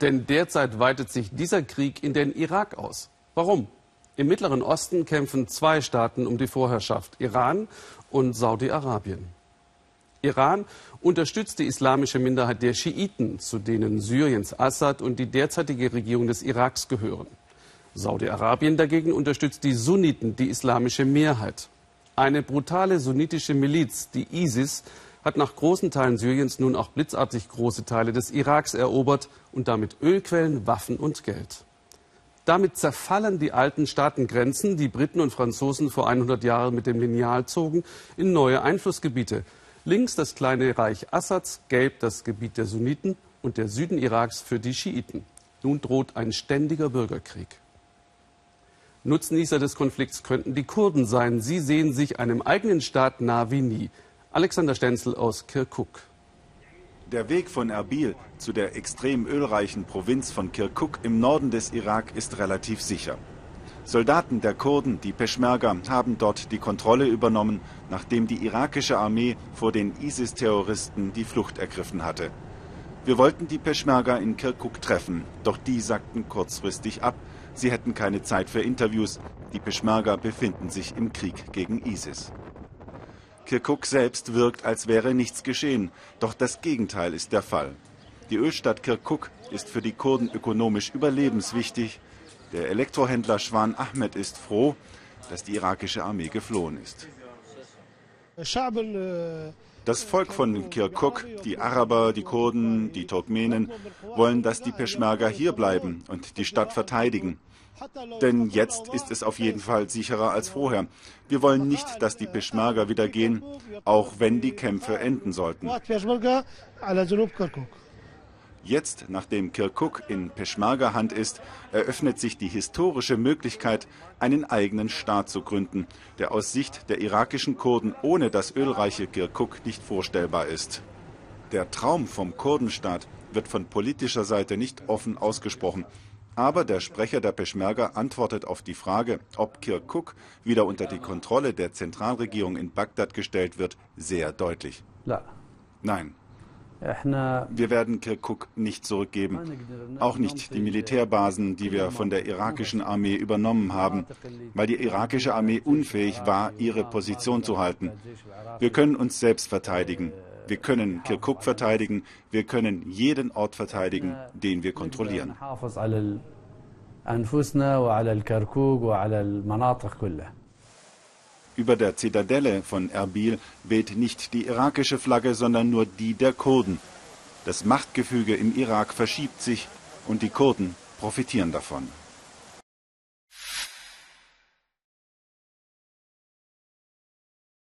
Denn derzeit weitet sich dieser Krieg in den Irak aus. Warum? Im Mittleren Osten kämpfen zwei Staaten um die Vorherrschaft, Iran und Saudi-Arabien. Iran unterstützt die islamische Minderheit der Schiiten, zu denen Syriens Assad und die derzeitige Regierung des Iraks gehören. Saudi-Arabien dagegen unterstützt die Sunniten, die islamische Mehrheit. Eine brutale sunnitische Miliz, die ISIS, hat nach großen Teilen Syriens nun auch blitzartig große Teile des Iraks erobert und damit Ölquellen, Waffen und Geld. Damit zerfallen die alten Staatengrenzen, die Briten und Franzosen vor 100 Jahren mit dem Lineal zogen, in neue Einflussgebiete. Links das kleine Reich Assads, gelb das Gebiet der Sunniten und der Süden Iraks für die Schiiten. Nun droht ein ständiger Bürgerkrieg. Nutznießer des Konflikts könnten die Kurden sein. Sie sehen sich einem eigenen Staat nah wie nie. Alexander Stenzel aus Kirkuk. Der Weg von Erbil zu der extrem ölreichen Provinz von Kirkuk im Norden des Irak ist relativ sicher. Soldaten der Kurden, die Peschmerga, haben dort die Kontrolle übernommen, nachdem die irakische Armee vor den ISIS-Terroristen die Flucht ergriffen hatte. Wir wollten die Peschmerga in Kirkuk treffen, doch die sagten kurzfristig ab. Sie hätten keine Zeit für Interviews. Die Peschmerga befinden sich im Krieg gegen ISIS. Kirkuk selbst wirkt, als wäre nichts geschehen. Doch das Gegenteil ist der Fall. Die Ölstadt Kirkuk ist für die Kurden ökonomisch überlebenswichtig. Der Elektrohändler Schwan Ahmed ist froh, dass die irakische Armee geflohen ist. Das Volk von Kirkuk, die Araber, die Kurden, die Turkmenen, wollen, dass die Peschmerga hier bleiben und die Stadt verteidigen. Denn jetzt ist es auf jeden Fall sicherer als vorher. Wir wollen nicht, dass die Peschmerga wieder gehen, auch wenn die Kämpfe enden sollten. Jetzt, nachdem Kirkuk in Peschmerga-Hand ist, eröffnet sich die historische Möglichkeit, einen eigenen Staat zu gründen, der aus Sicht der irakischen Kurden ohne das ölreiche Kirkuk nicht vorstellbar ist. Der Traum vom Kurdenstaat wird von politischer Seite nicht offen ausgesprochen. Aber der Sprecher der Peschmerga antwortet auf die Frage, ob Kirkuk wieder unter die Kontrolle der Zentralregierung in Bagdad gestellt wird, sehr deutlich. Nein. Wir werden Kirkuk nicht zurückgeben, auch nicht die Militärbasen, die wir von der irakischen Armee übernommen haben, weil die irakische Armee unfähig war, ihre Position zu halten. Wir können uns selbst verteidigen. Wir können Kirkuk verteidigen. Wir können jeden Ort verteidigen, den wir kontrollieren. Über der Zitadelle von Erbil weht nicht die irakische Flagge, sondern nur die der Kurden. Das Machtgefüge im Irak verschiebt sich und die Kurden profitieren davon.